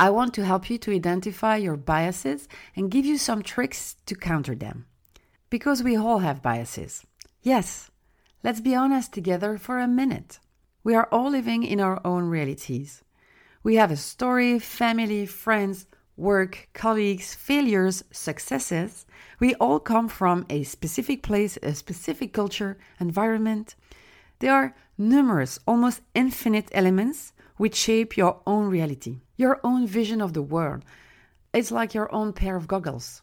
I want to help you to identify your biases and give you some tricks to counter them. Because we all have biases. Yes, let's be honest together for a minute. We are all living in our own realities. We have a story, family, friends, work, colleagues, failures, successes. We all come from a specific place, a specific culture, environment. There are numerous, almost infinite elements which shape your own reality, your own vision of the world. It's like your own pair of goggles.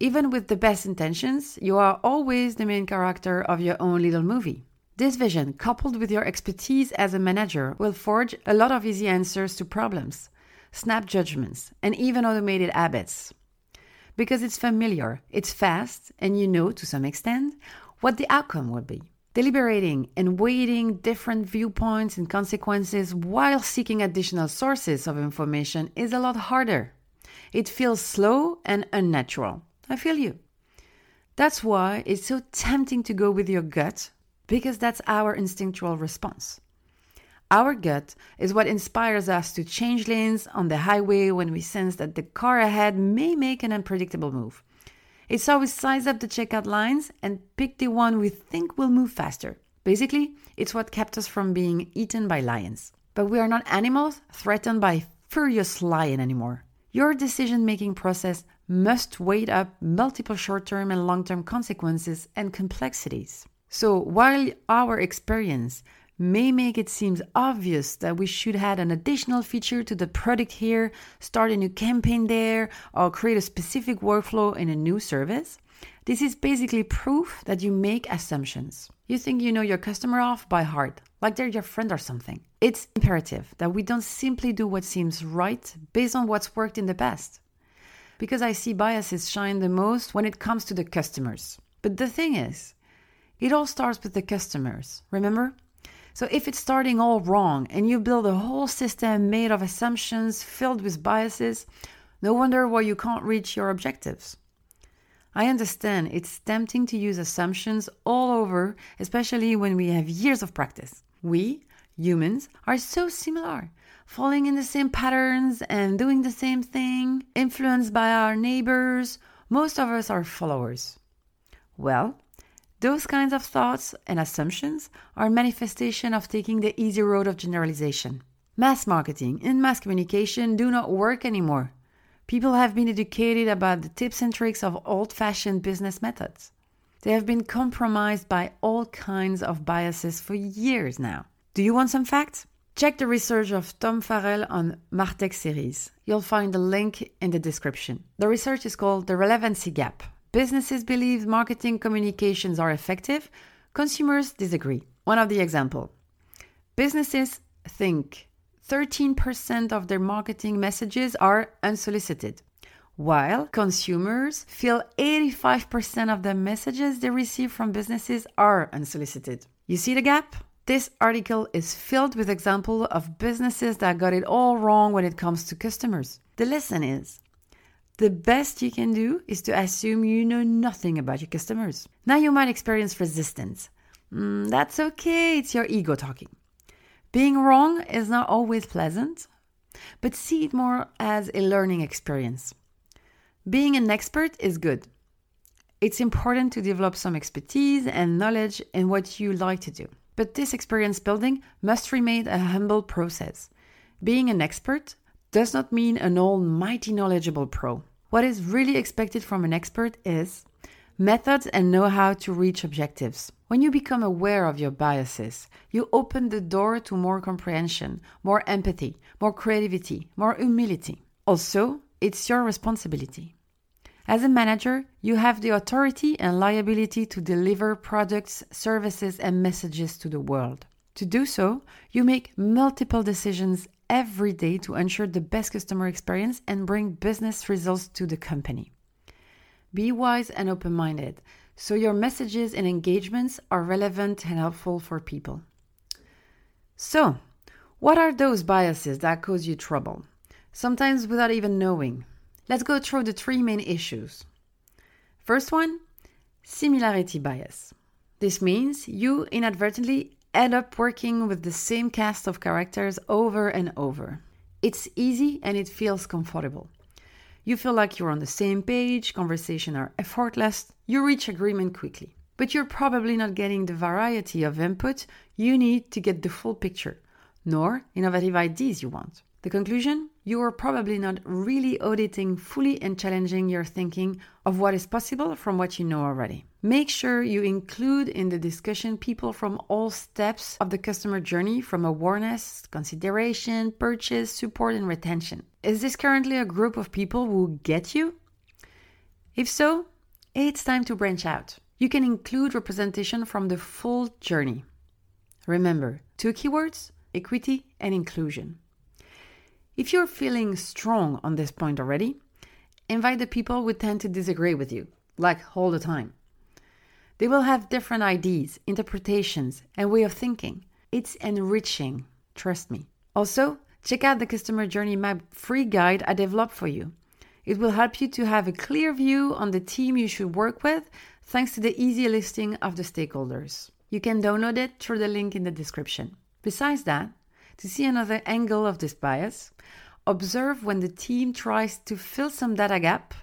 Even with the best intentions, you are always the main character of your own little movie. This vision, coupled with your expertise as a manager, will forge a lot of easy answers to problems, snap judgments, and even automated habits. Because it's familiar, it's fast, and you know to some extent what the outcome will be. Deliberating and weighing different viewpoints and consequences while seeking additional sources of information is a lot harder. It feels slow and unnatural. I feel you. That's why it's so tempting to go with your gut, because that's our instinctual response. Our gut is what inspires us to change lanes on the highway when we sense that the car ahead may make an unpredictable move. It's we size up the checkout lines and pick the one we think will move faster. Basically, it's what kept us from being eaten by lions. But we are not animals threatened by furious lion anymore. Your decision making process must weigh up multiple short term and long term consequences and complexities. So, while our experience may make it seem obvious that we should add an additional feature to the product here, start a new campaign there, or create a specific workflow in a new service. This is basically proof that you make assumptions. You think you know your customer off by heart, like they're your friend or something. It's imperative that we don't simply do what seems right based on what's worked in the past. Because I see biases shine the most when it comes to the customers. But the thing is, it all starts with the customers, remember? So if it's starting all wrong and you build a whole system made of assumptions filled with biases, no wonder why you can't reach your objectives. I understand it's tempting to use assumptions all over, especially when we have years of practice. We, humans, are so similar, falling in the same patterns and doing the same thing, influenced by our neighbors. Most of us are followers. Well, Those kinds of thoughts and assumptions are manifestation of taking the easy road of generalization. Mass marketing and mass communication do not work anymore. People have been educated about the tips and tricks of old fashioned business methods. They have been compromised by all kinds of biases for years now. Do you want some facts? Check the research of Tom Farrell on Martech series. You'll find the link in the description. The research is called The Relevancy Gap Businesses believe marketing communications are effective, consumers disagree. One of the example. Businesses think 13% of their marketing messages are unsolicited, while consumers feel 85% of the messages they receive from businesses are unsolicited. You see the gap? This article is filled with examples of businesses that got it all wrong when it comes to customers. The lesson is the best you can do is to assume you know nothing about your customers. Now you might experience resistance. Mm, that's okay, it's your ego talking. Being wrong is not always pleasant, but see it more as a learning experience. Being an expert is good. It's important to develop some expertise and knowledge in what you like to do. But this experience building must remain a humble process. Being an expert does not mean an almighty knowledgeable pro. What is really expected from an expert is methods and know how to reach objectives. When you become aware of your biases, you open the door to more comprehension, more empathy, more creativity, more humility. Also, it's your responsibility. As a manager, you have the authority and liability to deliver products, services, and messages to the world. To do so, you make multiple decisions every day to ensure the best customer experience and bring business results to the company. Be wise and open minded so your messages and engagements are relevant and helpful for people. So, what are those biases that cause you trouble? Sometimes without even knowing. Let's go through the three main issues. First one similarity bias. This means you inadvertently end up working with the same cast of characters over and over. It's easy and it feels comfortable. You feel like you're on the same page, conversations are effortless, you reach agreement quickly. But you're probably not getting the variety of input you need to get the full picture, nor innovative ideas you want. The conclusion? You are probably not really auditing fully and challenging your thinking of what is possible from what you know already. Make sure you include in the discussion people from all steps of the customer journey from awareness, consideration, purchase, support, and retention. Is this currently a group of people who get you? If so, it's time to branch out. You can include representation from the full journey. Remember, two keywords equity and inclusion. If you're feeling strong on this point already, invite the people who tend to disagree with you, like all the time. They will have different ideas, interpretations, and way of thinking. It's enriching, trust me. Also, check out the customer journey map free guide I developed for you. It will help you to have a clear view on the team you should work with thanks to the easy listing of the stakeholders. You can download it through the link in the description. Besides that, to see another angle of this bias, observe when the team tries to fill some data gap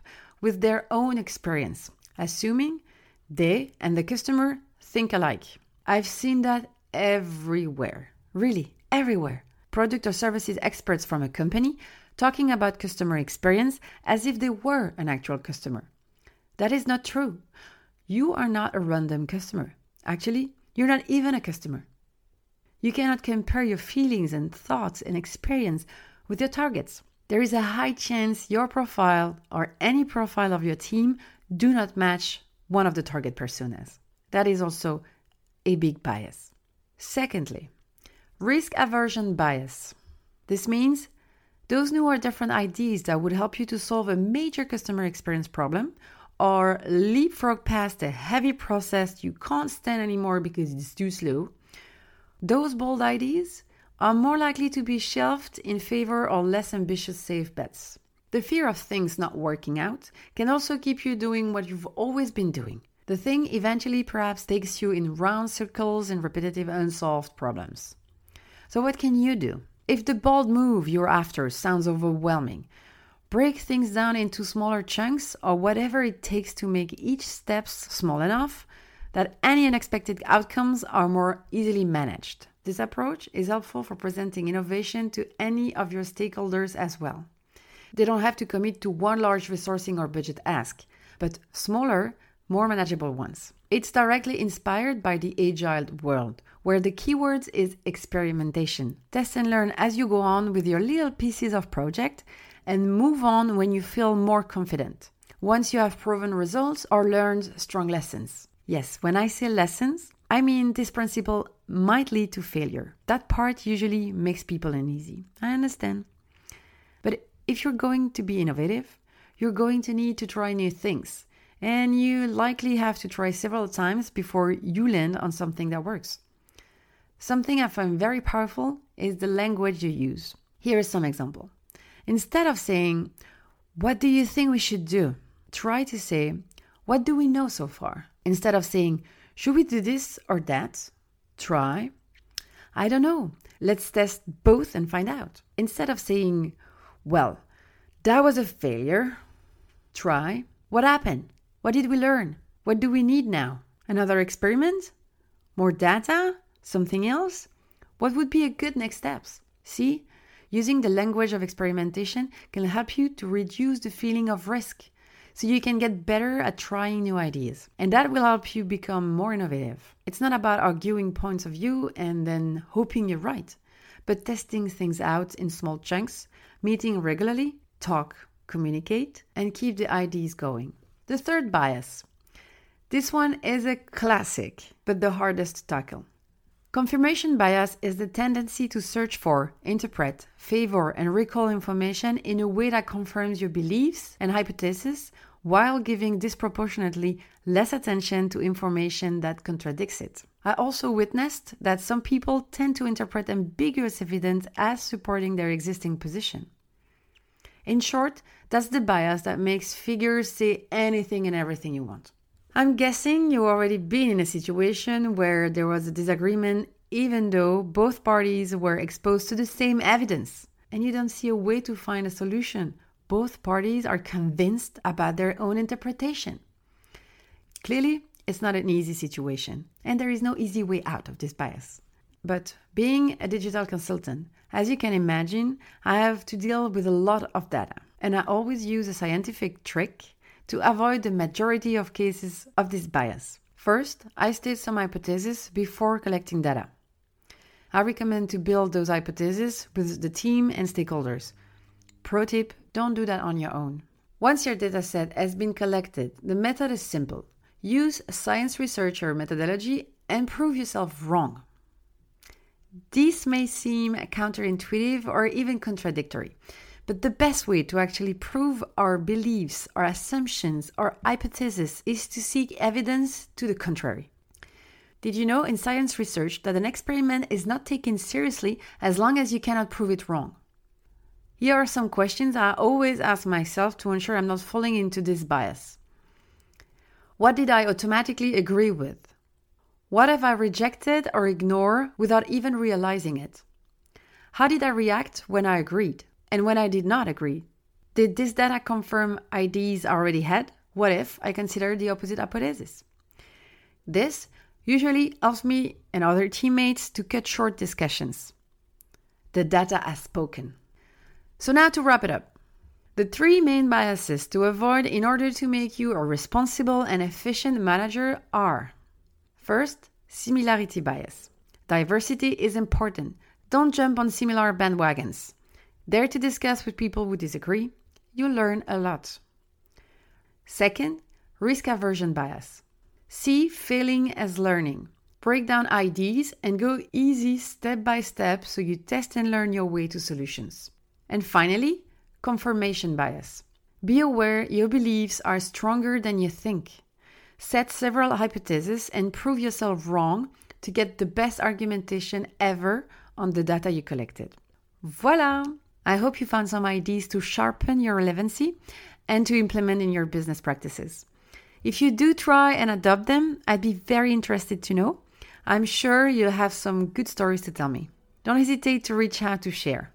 with their own experience, assuming they and the customer think alike. I've seen that everywhere, really, everywhere. Product or services experts from a company talking about customer experience as if they were an actual customer. That is not true. You are not a random customer. Actually, you're not even a customer. You cannot compare your feelings and thoughts and experience with your targets. There is a high chance your profile or any profile of your team do not match one of the target personas. That is also a big bias. Secondly, risk aversion bias. This means those new or different ideas that would help you to solve a major customer experience problem or leapfrog past a heavy process you can't stand anymore because it's too slow those bold ideas are more likely to be shelved in favor of less ambitious safe bets. The fear of things not working out can also keep you doing what you've always been doing. The thing eventually perhaps takes you in round circles and repetitive unsolved problems. So, what can you do? If the bold move you're after sounds overwhelming, break things down into smaller chunks or whatever it takes to make each step small enough that any unexpected outcomes are more easily managed. This approach is helpful for presenting innovation to any of your stakeholders as well. They don't have to commit to one large resourcing or budget ask, but smaller, more manageable ones. It's directly inspired by the agile world, where the keywords is experimentation. Test and learn as you go on with your little pieces of project and move on when you feel more confident. Once you have proven results or learned strong lessons. Yes, when I say lessons, I mean this principle might lead to failure. That part usually makes people uneasy. I understand. But if you're going to be innovative, you're going to need to try new things. And you likely have to try several times before you land on something that works. Something I find very powerful is the language you use. Here is some example. Instead of saying, What do you think we should do? Try to say, What do we know so far? Instead of saying, Should we do this or that? Try, I don't know. Let's test both and find out. Instead of saying, Well, that was a failure. Try, What happened? What did we learn? What do we need now? Another experiment? More data? Something else? What would be a good next steps? See, using the language of experimentation can help you to reduce the feeling of risk so you can get better at trying new ideas. And that will help you become more innovative. It's not about arguing points of view and then hoping you're right, but testing things out in small chunks, meeting regularly, talk, communicate, and keep the ideas going. The third bias. This one is a classic, but the hardest to tackle. Confirmation bias is the tendency to search for, interpret, favor, and recall information in a way that confirms your beliefs and hypotheses while giving disproportionately less attention to information that contradicts it. I also witnessed that some people tend to interpret ambiguous evidence as supporting their existing position. In short, that's the bias that makes figures say anything and everything you want. I'm guessing you already been in a situation where there was a disagreement even though both parties were exposed to the same evidence and you don't see a way to find a solution. Both parties are convinced about their own interpretation. Clearly, it's not an easy situation, and there is no easy way out of this bias. But being a digital consultant, as you can imagine, I have to deal with a lot of data, and I always use a scientific trick to avoid the majority of cases of this bias. First, I state some hypotheses before collecting data. I recommend to build those hypotheses with the team and stakeholders. Pro tip don't do that on your own. Once your dataset has been collected, the method is simple use science researcher methodology and prove yourself wrong. This may seem counterintuitive or even contradictory, but the best way to actually prove our beliefs, our assumptions, our hypotheses is to seek evidence to the contrary. Did you know in science research that an experiment is not taken seriously as long as you cannot prove it wrong? Here are some questions I always ask myself to ensure I'm not falling into this bias. What did I automatically agree with? What have I rejected or ignored without even realizing it? How did I react when I agreed? And when I did not agree, did this data confirm ideas I already had? What if I consider the opposite hypothesis? This usually helps me and other teammates to cut short discussions. The data has spoken. So, now to wrap it up. The three main biases to avoid in order to make you a responsible and efficient manager are first, similarity bias. Diversity is important. Don't jump on similar bandwagons. Dare to discuss with people who disagree. You learn a lot. Second, risk aversion bias. See failing as learning. Break down ideas and go easy step by step so you test and learn your way to solutions. And finally, confirmation bias. Be aware your beliefs are stronger than you think. Set several hypotheses and prove yourself wrong to get the best argumentation ever on the data you collected. Voila! I hope you found some ideas to sharpen your relevancy and to implement in your business practices. If you do try and adopt them, I'd be very interested to know. I'm sure you'll have some good stories to tell me. Don't hesitate to reach out to share.